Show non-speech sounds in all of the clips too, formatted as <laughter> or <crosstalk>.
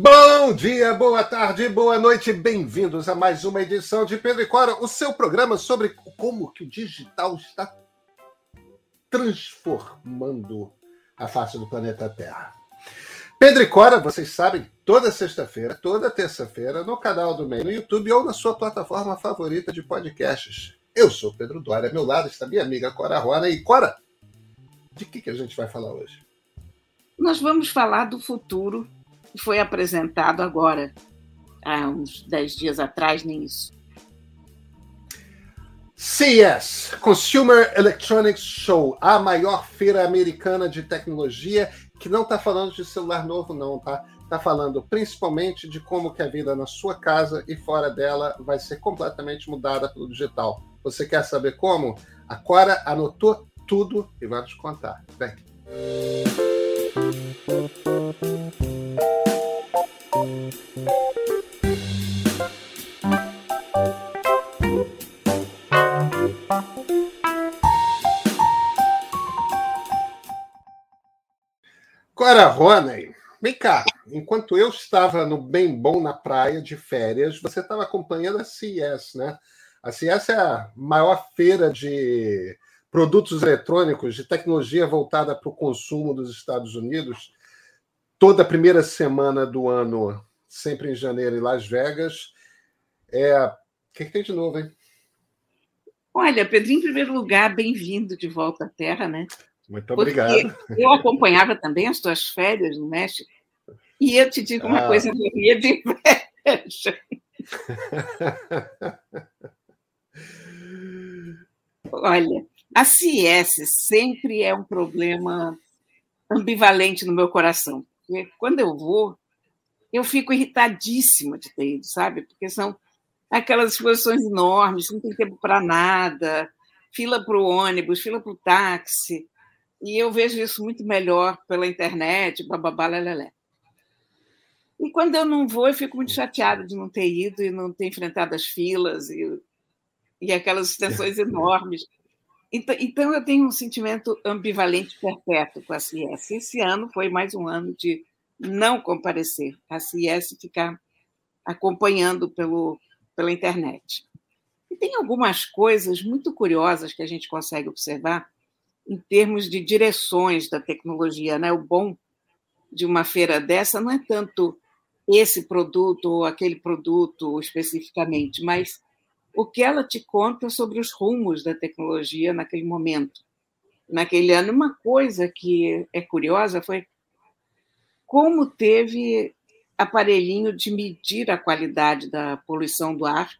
Bom dia, boa tarde, boa noite, bem-vindos a mais uma edição de Pedro e Cora, o seu programa sobre como que o digital está transformando a face do planeta Terra. Pedro e Cora, vocês sabem, toda sexta-feira, toda terça-feira, no canal do MEI, no YouTube ou na sua plataforma favorita de podcasts. Eu sou Pedro Dória, ao meu lado está minha amiga Cora Rona. E Cora, de que, que a gente vai falar hoje? Nós vamos falar do futuro que foi apresentado agora, há uns 10 dias atrás, nem isso. CES, Consumer Electronics Show, a maior feira americana de tecnologia, que não está falando de celular novo, não, tá? Está falando principalmente de como que a vida na sua casa e fora dela vai ser completamente mudada pelo digital. Você quer saber como? A Cora anotou tudo e vai te contar. Vem. Roney, vem cá. Enquanto eu estava no Bem Bom na praia de férias, você estava acompanhando a CES, né? A CES é a maior feira de produtos eletrônicos, de tecnologia voltada para o consumo dos Estados Unidos. Toda primeira semana do ano, sempre em janeiro, em Las Vegas. É... O que, que tem de novo, hein? Olha, Pedro, em primeiro lugar, bem-vindo de volta à Terra, né? Muito obrigado. Eu acompanhava também as tuas férias no México. E eu te digo uma ah. coisa, eu morria de inveja. Olha, a CS sempre é um problema ambivalente no meu coração. Porque quando eu vou, eu fico irritadíssima de ter ido, sabe? Porque são aquelas exposições enormes, não tem tempo para nada, fila para o ônibus, fila para o táxi. E eu vejo isso muito melhor pela internet, bababá, lelé. E quando eu não vou, eu fico muito chateada de não ter ido e não ter enfrentado as filas e, e aquelas extensões <laughs> enormes. Então, então, eu tenho um sentimento ambivalente perpétuo com a CIS. Esse ano foi mais um ano de não comparecer, a CIS ficar acompanhando pelo, pela internet. E tem algumas coisas muito curiosas que a gente consegue observar em termos de direções da tecnologia. Né? O bom de uma feira dessa não é tanto esse produto ou aquele produto especificamente, mas o que ela te conta sobre os rumos da tecnologia naquele momento, naquele ano. Uma coisa que é curiosa foi como teve aparelhinho de medir a qualidade da poluição do ar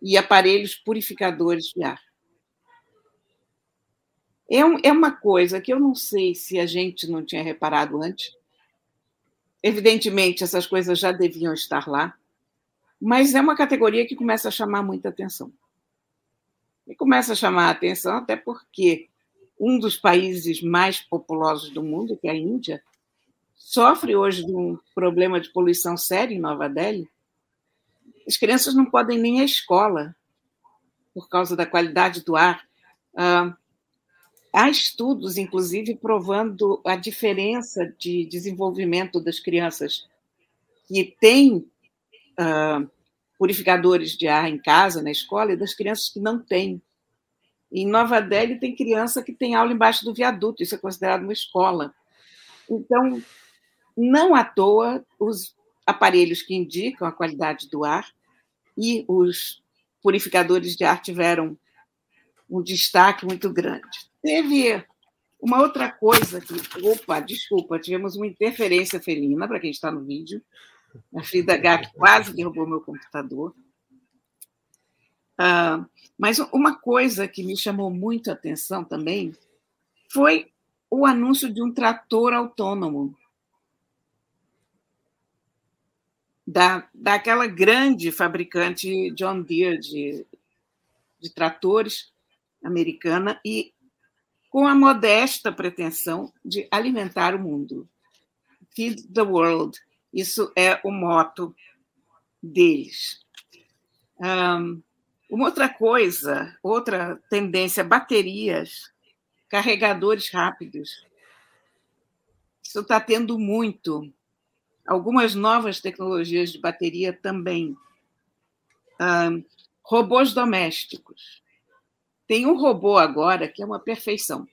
e aparelhos purificadores de ar. É, um, é uma coisa que eu não sei se a gente não tinha reparado antes. Evidentemente, essas coisas já deviam estar lá, mas é uma categoria que começa a chamar muita atenção. E começa a chamar a atenção até porque um dos países mais populosos do mundo, que é a Índia, sofre hoje de um problema de poluição sério em Nova Delhi. As crianças não podem nem ir à escola por causa da qualidade do ar. Ah, Há estudos, inclusive, provando a diferença de desenvolvimento das crianças que têm uh, purificadores de ar em casa, na escola, e das crianças que não têm. Em Nova Delhi, tem criança que tem aula embaixo do viaduto, isso é considerado uma escola. Então, não à toa, os aparelhos que indicam a qualidade do ar e os purificadores de ar tiveram um destaque muito grande. Teve uma outra coisa que. Opa, desculpa, tivemos uma interferência felina, para quem está no vídeo. A Frida Gac quase derrubou meu computador. Ah, mas uma coisa que me chamou muito a atenção também foi o anúncio de um trator autônomo. Da, daquela grande fabricante John Deere de, de tratores americana e com a modesta pretensão de alimentar o mundo. Feed the world. Isso é o moto deles. Um, uma outra coisa, outra tendência, baterias, carregadores rápidos. Isso está tendo muito. algumas novas tecnologias de bateria também. Ah, robôs domésticos. Tem um robô agora que é uma perfeição.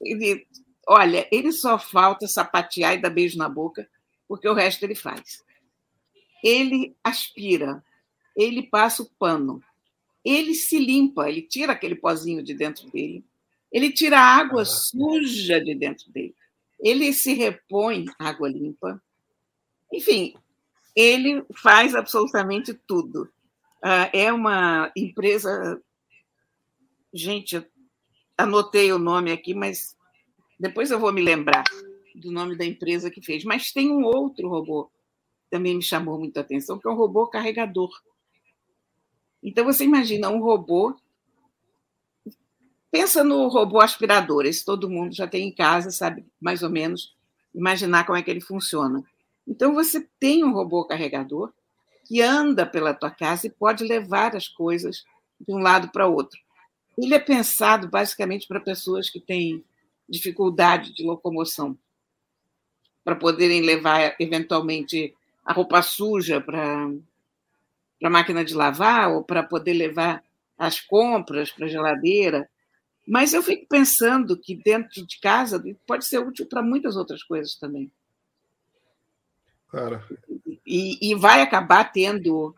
Ele, olha, ele só falta sapatear e dar beijo na boca, porque o resto ele faz. Ele aspira, ele passa o pano, ele se limpa, ele tira aquele pozinho de dentro dele, ele tira a água suja de dentro dele, ele se repõe água limpa. Enfim, ele faz absolutamente tudo. Ah, é uma empresa. Gente, anotei o nome aqui, mas depois eu vou me lembrar do nome da empresa que fez. Mas tem um outro robô que também me chamou muita atenção, que é um robô carregador. Então você imagina um robô. Pensa no robô aspirador, esse todo mundo já tem em casa, sabe mais ou menos imaginar como é que ele funciona. Então você tem um robô carregador que anda pela tua casa e pode levar as coisas de um lado para outro. Ele é pensado basicamente para pessoas que têm dificuldade de locomoção, para poderem levar eventualmente a roupa suja para a máquina de lavar ou para poder levar as compras para a geladeira. Mas eu fico pensando que dentro de casa pode ser útil para muitas outras coisas também. Claro. E, e vai acabar tendo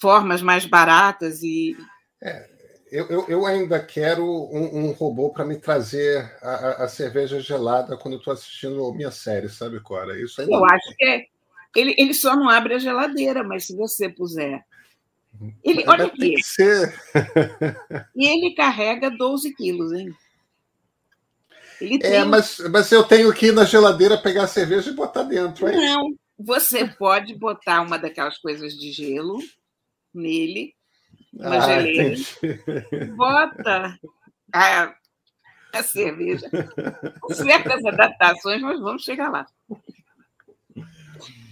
formas mais baratas e. É, eu, eu, eu, ainda quero um, um robô para me trazer a, a, cerveja gelada quando eu estou assistindo minha série, sabe, Cora? Isso eu acho que é, ele, ele só não abre a geladeira, mas se você puser. Ele, olha aqui. <laughs> <laughs> e ele carrega 12 quilos, hein? Ele é, mas, mas eu tenho que ir na geladeira pegar a cerveja e botar dentro, hein? Não, você pode botar uma daquelas coisas de gelo nele, uma ah, bota a, a cerveja, com certas adaptações, mas vamos chegar lá.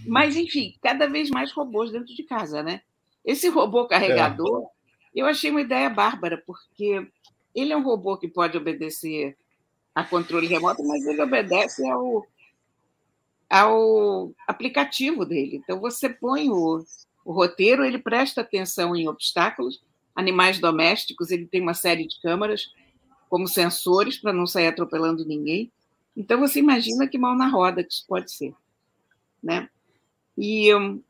Mas, enfim, cada vez mais robôs dentro de casa, né? Esse robô carregador, é. eu achei uma ideia bárbara, porque ele é um robô que pode obedecer a controle remoto, mas ele obedece ao, ao aplicativo dele. Então, você põe o, o roteiro, ele presta atenção em obstáculos, animais domésticos, ele tem uma série de câmeras como sensores para não sair atropelando ninguém. Então, você imagina que mão na roda que isso pode ser. Né? E um,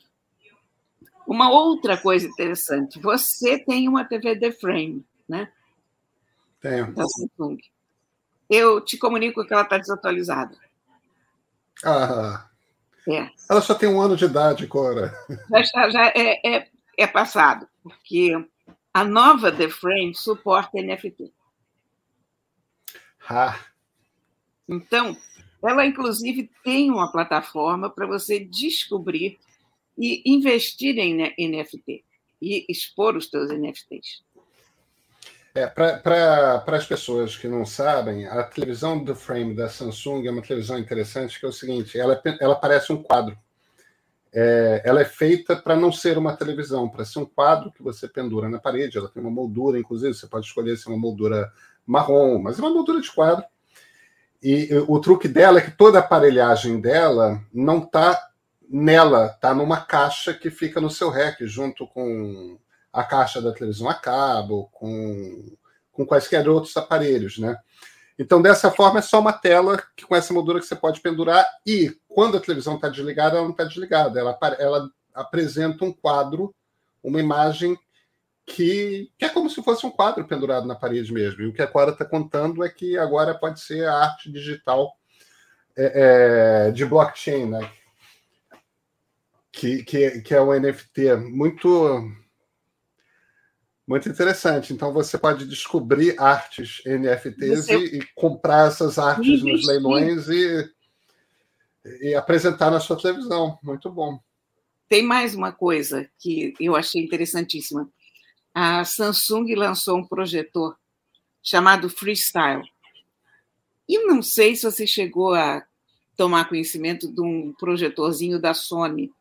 uma outra coisa interessante, você tem uma TV The Frame, né? Tenho. Da Samsung eu te comunico que ela está desatualizada. Ah. É. Ela só tem um ano de idade, Cora. Já, está, já é, é, é passado, porque a nova The Frame suporta NFT. Ah. Então, ela inclusive tem uma plataforma para você descobrir e investir em NFT e expor os seus NFTs. É, Para as pessoas que não sabem, a televisão do frame da Samsung é uma televisão interessante, que é o seguinte: ela, ela parece um quadro. É, ela é feita para não ser uma televisão, para ser um quadro que você pendura na parede. Ela tem uma moldura, inclusive, você pode escolher se é uma moldura marrom, mas é uma moldura de quadro. E o truque dela é que toda a aparelhagem dela não está nela, está numa caixa que fica no seu rack, junto com a caixa da televisão a cabo, com, com quaisquer outros aparelhos, né? Então, dessa forma, é só uma tela que, com essa moldura que você pode pendurar e, quando a televisão está desligada, ela não está desligada. Ela, ela apresenta um quadro, uma imagem que, que, é como se fosse um quadro pendurado na parede mesmo. E o que a Cora está contando é que agora pode ser a arte digital é, é, de blockchain, né? Que, que, que é o NFT. Muito muito interessante. Então você pode descobrir artes NFTs você... e, e, comprar essas artes nos leilões e, e apresentar na sua televisão. Muito bom. Tem mais uma coisa que eu achei interessantíssima. A Samsung lançou um projetor chamado Freestyle. E não sei se você chegou a tomar conhecimento de um projetorzinho da Sony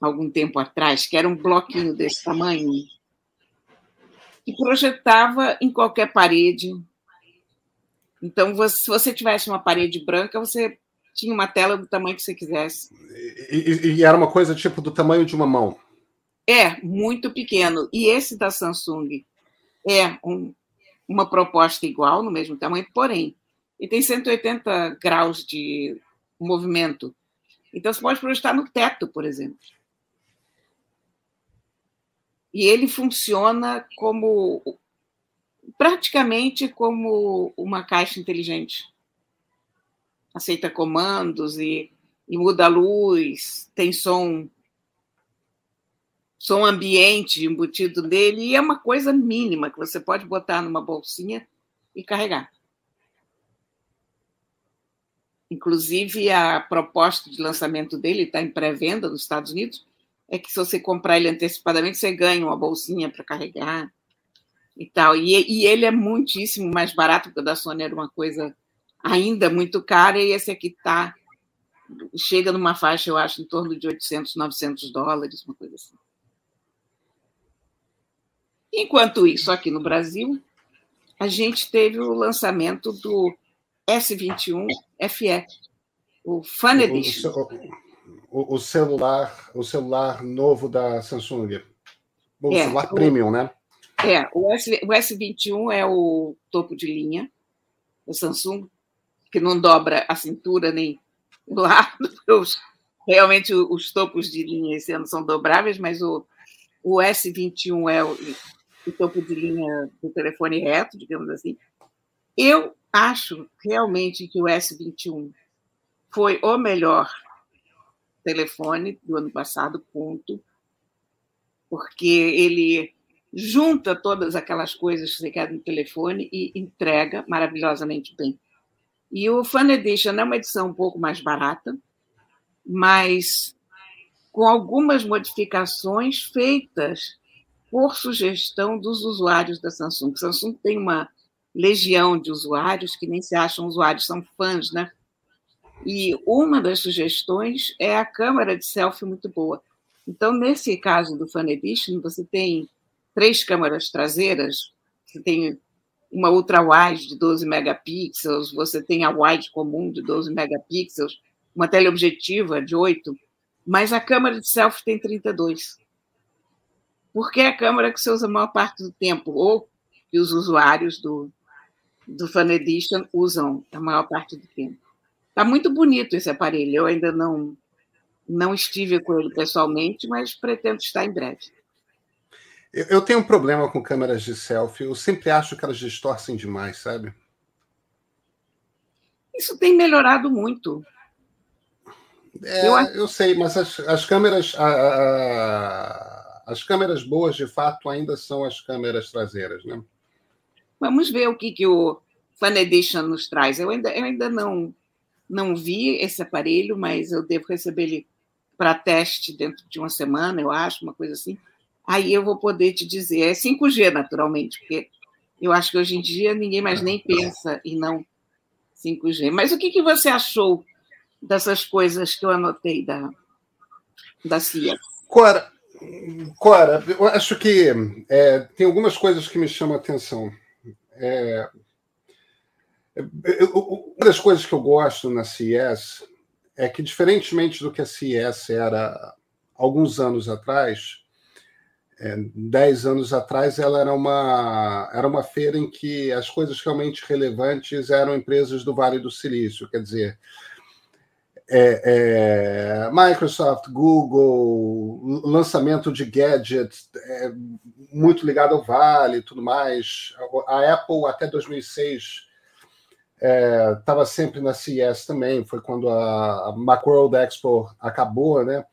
algum tempo atrás, que era um bloquinho desse tamanho, e projetava em qualquer parede. Então, você, se você tivesse uma parede branca, você tinha uma tela do tamanho que você quisesse. E, e, e era uma coisa tipo do tamanho de uma mão. É, muito pequeno. E esse da Samsung é um, uma proposta igual, no mesmo tamanho, porém, ele tem 180 graus de movimento. Então, você pode projetar no teto, por exemplo. E ele funciona como praticamente como uma caixa inteligente. Aceita comandos e, e muda a luz, tem som som ambiente embutido nele, e é uma coisa mínima que você pode botar numa bolsinha e carregar. Inclusive, a proposta de lançamento dele está em pré-venda nos Estados Unidos, é que se você comprar ele antecipadamente, você ganha uma bolsinha para carregar e tal. E, e, ele é muitíssimo mais barato, porque o da Sony era uma coisa ainda muito cara, e esse aqui tá chega numa faixa, eu acho, em torno de 800, 900 dólares, uma coisa assim. Enquanto isso, aqui no Brasil, a gente teve o lançamento do S21 FE, o Fun Edition. O, o, celular, o celular novo da Samsung. O é, celular o, premium, né? É, o, S, o S21 é o topo de linha da Samsung, que não dobra a cintura nem o lado. realmente os topos de linha esse ano são dobráveis, mas o, o S21 é o, o topo de linha do telefone reto, digamos assim. Eu acho realmente que o S21 foi o melhor telefone do ano passado, ponto, porque ele junta todas aquelas coisas que você quer no telefone e entrega maravilhosamente bem. E o Fun Edition é uma edição um pouco mais barata, mas com algumas modificações feitas por sugestão dos usuários da Samsung. Samsung tem uma legião de usuários que nem se acham usuários, são fãs, né? E uma das sugestões é a câmera de selfie muito boa. Então, nesse caso do Fan Edition, você tem três câmeras traseiras, você tem uma ultra wide de 12 megapixels, você tem a wide comum de 12 megapixels, uma teleobjetiva de 8, mas a câmera de selfie tem 32 porque é a câmera que você usa a maior parte do tempo, ou que os usuários do, do Edition usam a maior parte do tempo. Está muito bonito esse aparelho, eu ainda não, não estive com ele pessoalmente, mas pretendo estar em breve. Eu tenho um problema com câmeras de selfie. Eu sempre acho que elas distorcem demais, sabe? Isso tem melhorado muito. É, eu... eu, sei, mas as, as câmeras. A, a, as câmeras boas, de fato, ainda são as câmeras traseiras, né? Vamos ver o que, que o Fan Edition nos traz. Eu ainda, eu ainda não, não vi esse aparelho, mas eu devo receber ele para teste dentro de uma semana, eu acho, uma coisa assim. Aí eu vou poder te dizer. É 5G, naturalmente, porque eu acho que hoje em dia ninguém mais nem pensa em não 5G. Mas o que, que você achou dessas coisas que eu anotei da, da CIA? Cora, Cora, eu acho que é, tem algumas coisas que me chamam a atenção. É, uma das coisas que eu gosto na CES é que, diferentemente do que a CES era alguns anos atrás, é, dez anos atrás, ela era uma, era uma feira em que as coisas realmente relevantes eram empresas do Vale do Silício. Quer dizer, é, é, Microsoft, Google, lançamento de gadgets é, muito ligado ao Vale e tudo mais. A Apple, até 2006, estava é, sempre na CES também, foi quando a, a Macworld Expo acabou, né?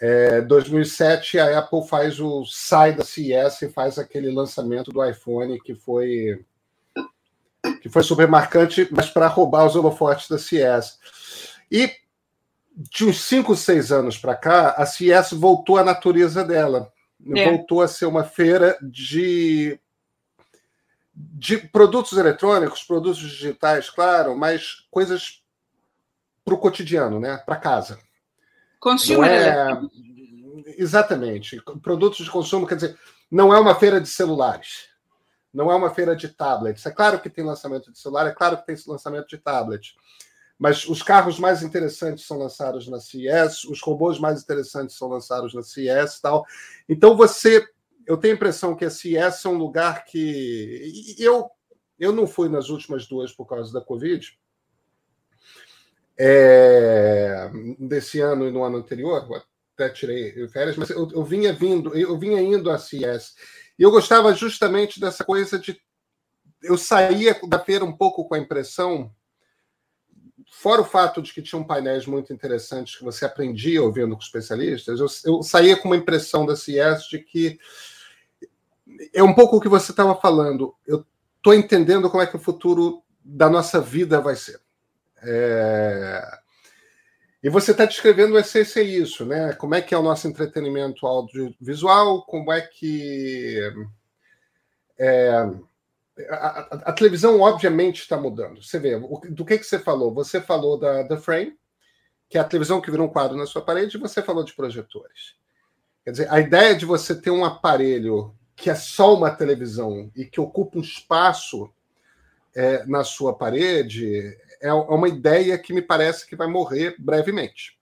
É, 2007 a Apple faz o sai da CES e faz aquele lançamento do iPhone que foi que foi super marcante, mas para roubar os holofotes da CES. E de uns 5, 6 anos para cá, a CES voltou à natureza dela. É. Voltou a ser uma feira de, de produtos eletrônicos, produtos digitais, claro, mas coisas para o cotidiano, né? para casa. Consumer é... Exatamente. Produtos de consumo, quer dizer, não é uma feira de celulares. Não é uma feira de tablets. É claro que tem lançamento de celular, é claro que tem lançamento de tablet mas os carros mais interessantes são lançados na CES, os robôs mais interessantes são lançados na CES tal. Então você, eu tenho a impressão que a CES é um lugar que eu eu não fui nas últimas duas por causa da Covid. É, desse ano e no ano anterior, até tirei férias, mas eu, eu vinha vindo, eu vinha indo à CES. E eu gostava justamente dessa coisa de. Eu saía da feira um pouco com a impressão fora o fato de que tinham painéis muito interessantes que você aprendia ouvindo com especialistas, eu, eu saía com uma impressão da CIES de que é um pouco o que você estava falando. Eu estou entendendo como é que o futuro da nossa vida vai ser. É... E você está descrevendo a essência isso, né? Como é que é o nosso entretenimento audiovisual, como é que é, a, a, televisão, obviamente, está mudando. Você vê, o, do que, que você falou? Você falou da, da Frame, que é a televisão que virou um quadro na sua parede, e você falou de projetores. Quer dizer, a ideia de você ter um aparelho que é só uma televisão e que ocupa um espaço é, na sua parede é, é uma ideia que me parece que vai morrer brevemente.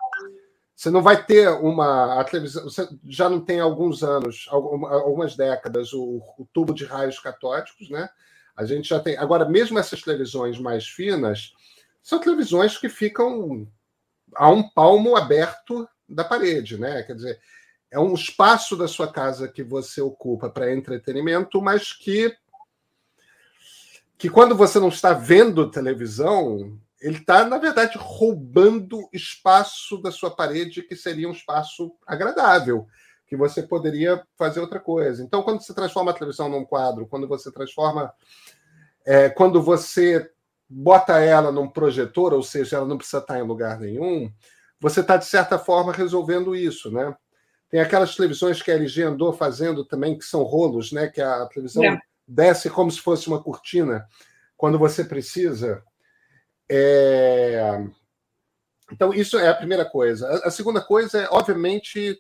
Você não vai ter uma. A televisão, você já não tem alguns anos, algumas décadas, o, o tubo de raios catódicos, né? A gente já tem. Agora, mesmo essas televisões mais finas, são televisões que ficam a um palmo aberto da parede, né? Quer dizer, é um espaço da sua casa que você ocupa para entretenimento, mas que que quando você não está vendo televisão, ele está, na verdade, roubando espaço da sua parede, que seria um espaço agradável que você poderia fazer outra coisa. Então, quando você transforma a televisão num quadro, quando você transforma. É, quando você bota ela num projetor, ou seja, ela não precisa estar em lugar nenhum, você está, de certa forma, resolvendo isso, né? Tem aquelas televisões que a LG andou fazendo também, que são rolos, né? Que a televisão é. desce como se fosse uma cortina quando você precisa. É... Então, isso é a primeira coisa. A segunda coisa é, obviamente,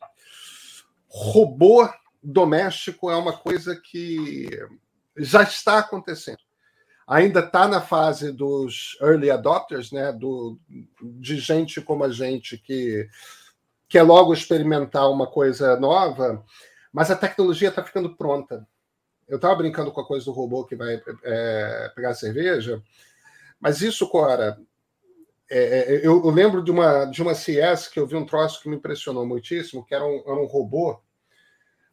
robô doméstico é uma coisa que já está acontecendo. Ainda está na fase dos early adopters, né? Do, de gente como a gente que quer logo experimentar uma coisa nova, mas a tecnologia está ficando pronta. Eu estava brincando com a coisa do robô que vai é, pegar cerveja, mas isso, Cora, é, é, eu, eu, lembro de uma, de uma CS que eu vi um troço que me impressionou muitíssimo, que era um, era um robô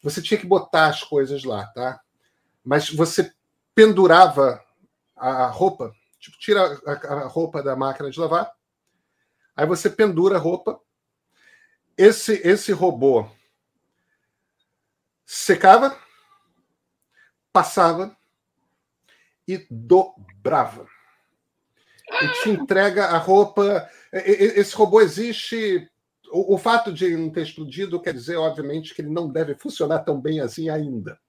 você tinha que botar as coisas lá, tá? Mas você pendurava a roupa, tipo, tira a, roupa da máquina de lavar, aí você pendura a roupa. Esse, esse robô secava, passava e dobrava. E te entrega a roupa. Esse robô existe o, o, fato de não ter explodido quer dizer, obviamente, que ele não deve funcionar tão bem assim ainda.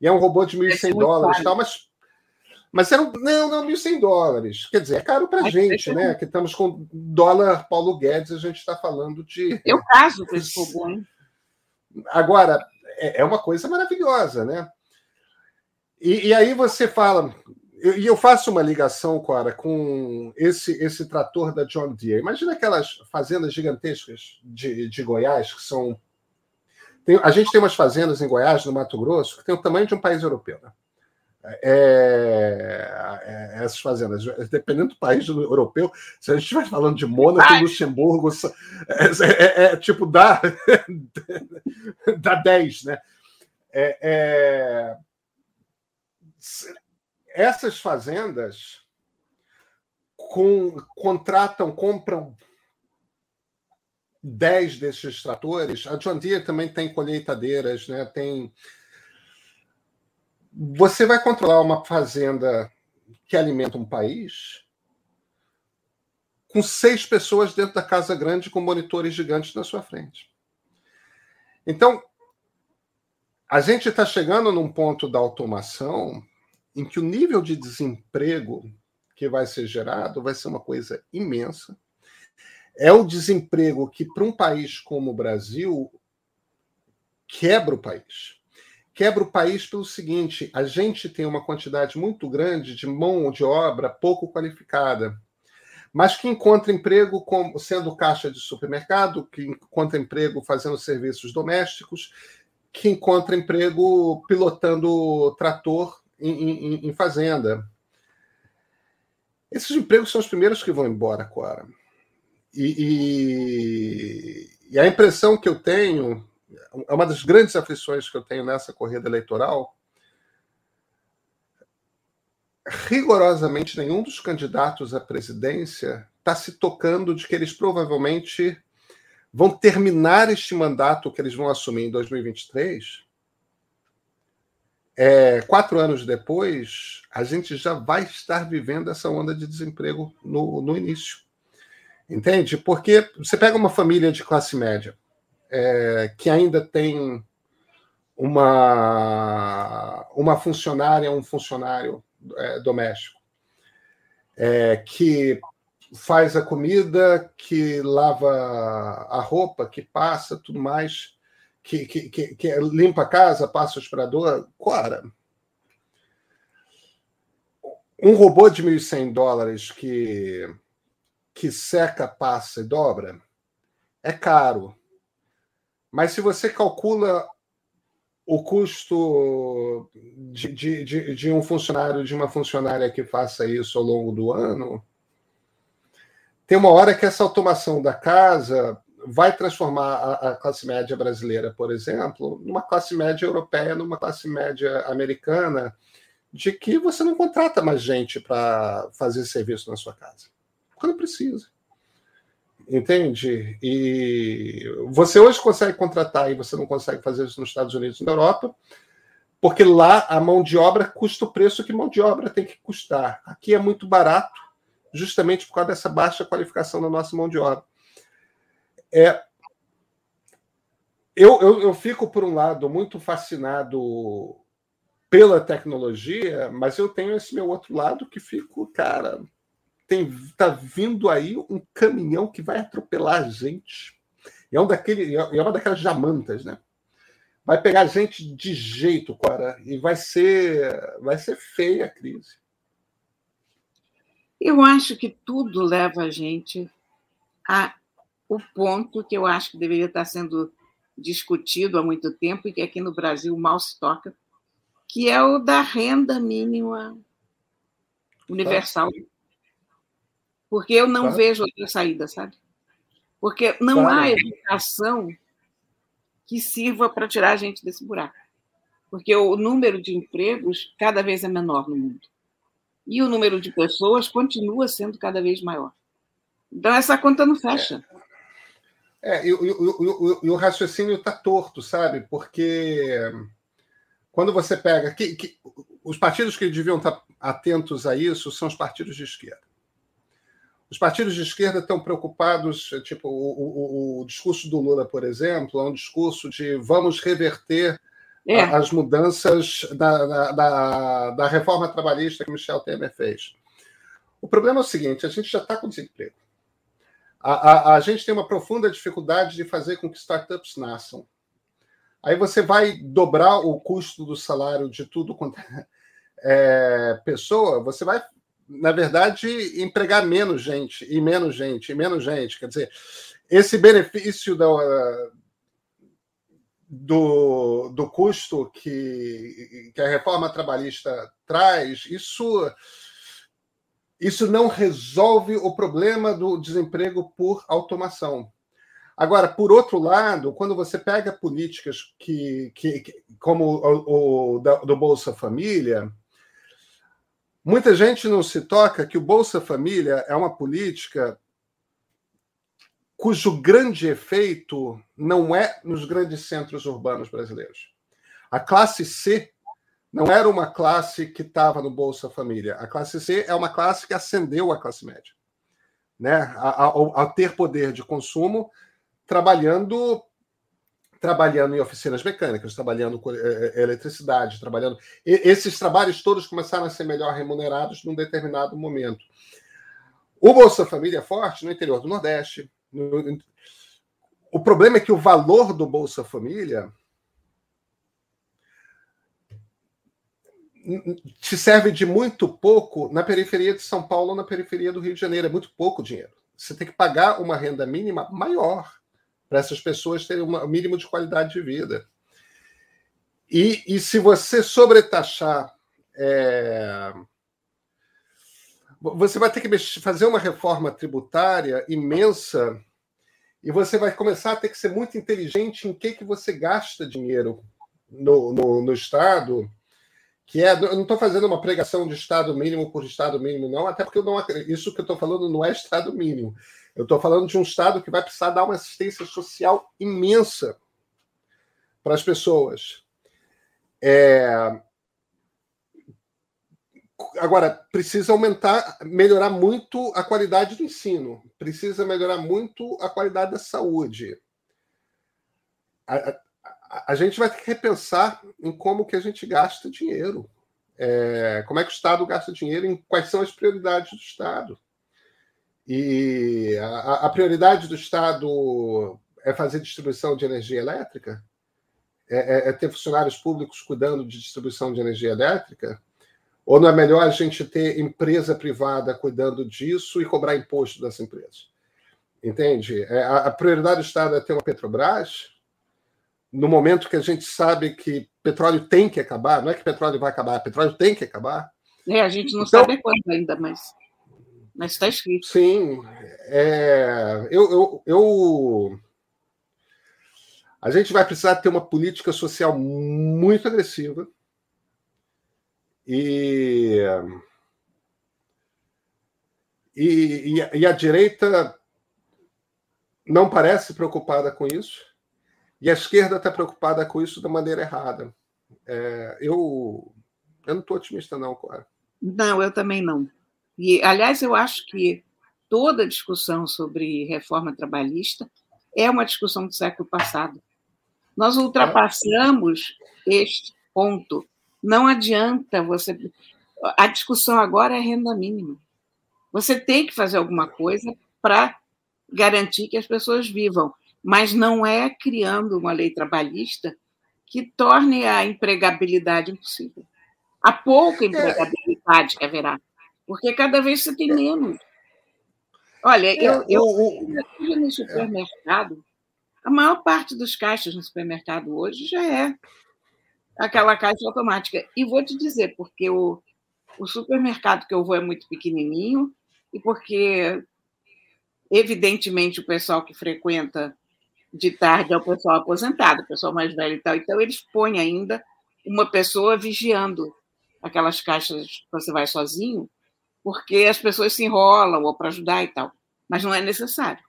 E é um robô de 1.100 é dólares, tal, mas, mas era um, não, não, 1.100 dólares. Quer dizer, é caro para a gente, né? Que estamos com dólar Paulo Guedes, a gente está falando de. Eu caso com esse robô, hein? Agora, é, é uma coisa maravilhosa, né? E, e aí você fala, e eu faço uma ligação, Cora, com esse, esse trator da John Deere. Imagina aquelas fazendas gigantescas de, de Goiás, que são. Tem, a gente tem umas fazendas em Goiás, no Mato Grosso, que tem o tamanho de um país europeu. Né? É, é, essas fazendas, dependendo do país europeu, se a gente estiver falando de Mônaco, Ai. Luxemburgo, é, é, é, tipo dá, <laughs> dá 10, né? É, é essas fazendas com, contratam, compram 10 desses tratores. A John Deere também tem colheitadeiras, né? Tem. Você vai controlar uma fazenda que alimenta um país com seis pessoas dentro da casa grande com monitores gigantes na sua frente. Então, a gente está chegando num ponto da automação em que o nível de desemprego que vai ser gerado vai ser uma coisa imensa. É o desemprego que, para um país como o Brasil, quebra o país. Quebra o país pelo seguinte: a gente tem uma quantidade muito grande de mão de obra pouco qualificada. mas que encontra emprego como, sendo caixa de supermercado, que encontra emprego fazendo serviços domésticos, que encontra emprego pilotando trator em, em, fazenda. Esses empregos são os primeiros que vão embora, Cora. E, e, e, a impressão que eu tenho, é uma das grandes aflições que eu tenho nessa corrida eleitoral, rigorosamente nenhum dos candidatos à presidência está se tocando de que eles provavelmente vão terminar este mandato que eles vão assumir em 2023. É, quatro anos depois, a gente já vai estar vivendo essa onda de desemprego no, no início. Entende? Porque você pega uma família de classe média é, que ainda tem uma, uma funcionária, um funcionário é, doméstico, é, que faz a comida, que lava a roupa, que passa, tudo mais, que, que, que, que limpa a casa, passa o aspirador. Cora, um robô de 1.100 dólares que, que seca, passa e dobra é caro. Mas se você calcula o custo de, de, de, de, um funcionário, de uma funcionária que faça isso ao longo do ano, tem uma hora que essa automação da casa vai transformar a, a classe média brasileira, por exemplo, numa classe média europeia, numa classe média americana, de que você não contrata mais gente para fazer serviço na sua casa. Quando precisa. Entende? E você hoje consegue contratar e você não consegue fazer isso nos Estados Unidos e na Europa, porque lá a mão de obra custa o preço que mão de obra tem que custar. Aqui é muito barato, justamente por causa dessa baixa qualificação da nossa mão de obra. É, eu, eu, eu fico, por um lado, muito fascinado pela tecnologia, mas eu tenho esse meu outro lado que fico, cara, tem tá vindo aí um caminhão que vai atropelar a gente. é um daquele, é uma daquelas jamantas, né? Vai pegar a gente de jeito, cara, e vai ser, vai ser feia a crise. Eu acho que tudo leva a gente a o ponto que eu acho que deveria estar sendo discutido há muito tempo e que aqui no Brasil mal se toca, que é o da renda mínima universal. Porque eu não claro. vejo outra saída, sabe? Porque não claro. há educação que sirva para tirar a gente desse buraco. Porque o número de empregos cada vez é menor no mundo. E o número de pessoas continua sendo cada vez maior. Então, essa conta não fecha. É, é e, o raciocínio está torto, sabe? Porque quando você pega. Que, que, os partidos que deviam estar atentos a isso são os partidos de esquerda. Os partidos de esquerda estão preocupados, tipo, o, o, o discurso do Lula, por exemplo, é um discurso de vamos reverter é. as mudanças da, da, da, reforma trabalhista que Michel Temer fez. O problema é o seguinte: a gente já está com desemprego. A, a, a, gente tem uma profunda dificuldade de fazer com que startups nasçam. Aí você vai dobrar o custo do salário de tudo quanto é, <laughs> é pessoa, você vai na verdade, empregar menos gente, e menos gente, e menos gente. Quer dizer, esse benefício da, do, do custo que, que a reforma trabalhista traz, isso, isso não resolve o problema do desemprego por automação. Agora, por outro lado, quando você pega políticas que, que, como o, o do Bolsa Família, Muita gente não se toca que o Bolsa Família é uma política cujo grande efeito não é nos grandes centros urbanos brasileiros. A classe C não era uma classe que estava no Bolsa Família. A classe C é uma classe que ascendeu à classe média, né? Ao, ter poder de consumo, trabalhando trabalhando em oficinas mecânicas, trabalhando com é, é, eletricidade, trabalhando. Esses trabalhos todos começaram a ser melhor remunerados num determinado momento. O Bolsa Família é forte no interior do Nordeste. No... O problema é que o valor do Bolsa Família te serve de muito pouco na periferia de São Paulo ou na periferia do Rio de Janeiro. É muito pouco dinheiro. Você tem que pagar uma renda mínima maior para essas pessoas terem um mínimo de qualidade de vida. E, e se você sobretaxar. É... Você vai ter que fazer uma reforma tributária imensa e você vai começar a ter que ser muito inteligente em que, que você gasta dinheiro no, no, no Estado que é, eu não estou fazendo uma pregação de Estado mínimo por Estado mínimo, não, até porque não, isso que eu estou falando não é Estado mínimo. Eu estou falando de um Estado que vai precisar dar uma assistência social imensa para as pessoas. É... Agora, precisa aumentar, melhorar muito a qualidade do ensino, precisa melhorar muito a qualidade da saúde. A, a gente vai ter que repensar em como que a gente gasta dinheiro. É, como é que o Estado gasta dinheiro, em quais são as prioridades do Estado. E a, a, prioridade do Estado é fazer distribuição de energia elétrica? É, é, é, ter funcionários públicos cuidando de distribuição de energia elétrica? Ou não é melhor a gente ter empresa privada cuidando disso e cobrar imposto dessa empresa? Entende? É, a, a prioridade do Estado é ter uma Petrobras? No momento que a gente sabe que petróleo tem que acabar, não é que petróleo vai acabar, petróleo tem que acabar. É, a gente não então, sabe quando ainda, mas mas está escrito. Sim, é, eu, eu, eu, a gente vai precisar ter uma política social muito agressiva e e, e, e a direita não parece preocupada com isso. E a esquerda está preocupada com isso da maneira errada. É, eu, eu não estou otimista, não, Clara. Não, eu também não. E, aliás, eu acho que toda discussão sobre reforma trabalhista é uma discussão do século passado. Nós ultrapassamos este ponto. Não adianta você. A discussão agora é renda mínima. Você tem que fazer alguma coisa para garantir que as pessoas vivam mas não é criando uma lei trabalhista que torne a empregabilidade impossível. Há pouca é. empregabilidade que haverá, porque cada vez você tem menos. Olha, é, eu, eu, eu no supermercado, a maior parte dos caixas no supermercado hoje já é aquela caixa automática. E vou te dizer, porque o, o supermercado que eu vou é muito pequenininho e porque, evidentemente, o pessoal que frequenta de tarde ao pessoal aposentado, pessoal mais velho e tal. Então, eles põem ainda uma pessoa vigiando aquelas caixas que você vai sozinho, porque as pessoas se enrolam ou para ajudar e tal. Mas não é necessário.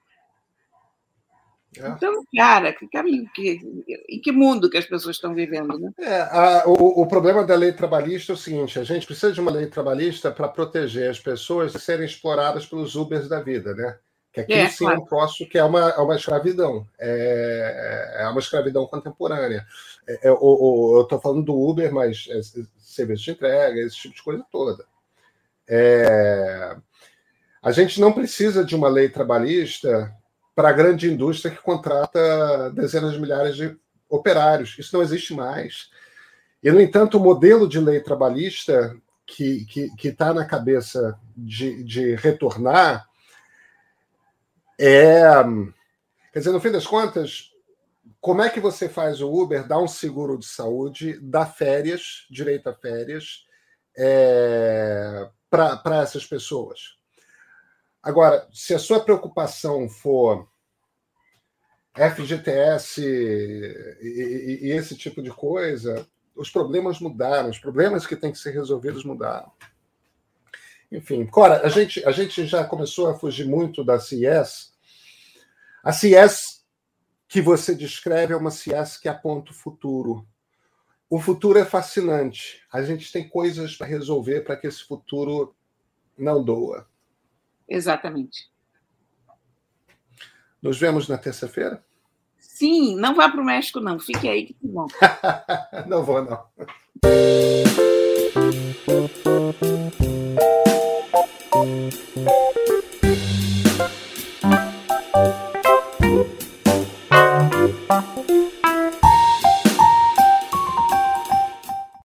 É. Então, cara, que caminho, que, em que mundo que as pessoas estão vivendo? Né? É, a, o, o, problema da lei trabalhista é o seguinte: a gente precisa de uma lei trabalhista para proteger as pessoas de serem exploradas pelos Ubers da vida, né? Que aqui é, sim claro. é um troço que é uma, é uma escravidão, é, é uma escravidão contemporânea. É, é o, o, eu estou falando do Uber, mas é, serviço de entrega, esse tipo de coisa toda. É, a gente não precisa de uma lei trabalhista para a grande indústria que contrata dezenas de milhares de operários. Isso não existe mais. E, no entanto, o modelo de lei trabalhista que está que, que tá na cabeça de, de retornar é. Quer dizer, no fim das contas, como é que você faz o Uber dar um seguro de saúde, dar férias, direito a férias, é, para essas pessoas? Agora, se a sua preocupação for FGTS e, e, e, esse tipo de coisa, os problemas mudaram, os problemas que têm que ser resolvidos mudaram. Enfim, Cora, a gente, a gente já começou a fugir muito da CIES. A CIES que você descreve é uma CIES que aponta o futuro. O futuro é fascinante. A gente tem coisas para resolver para que esse futuro não doa. Exatamente. Nos vemos na terça-feira? Sim, não vá para o México, não. Fique aí que bom. <laughs> não vou, não. <laughs>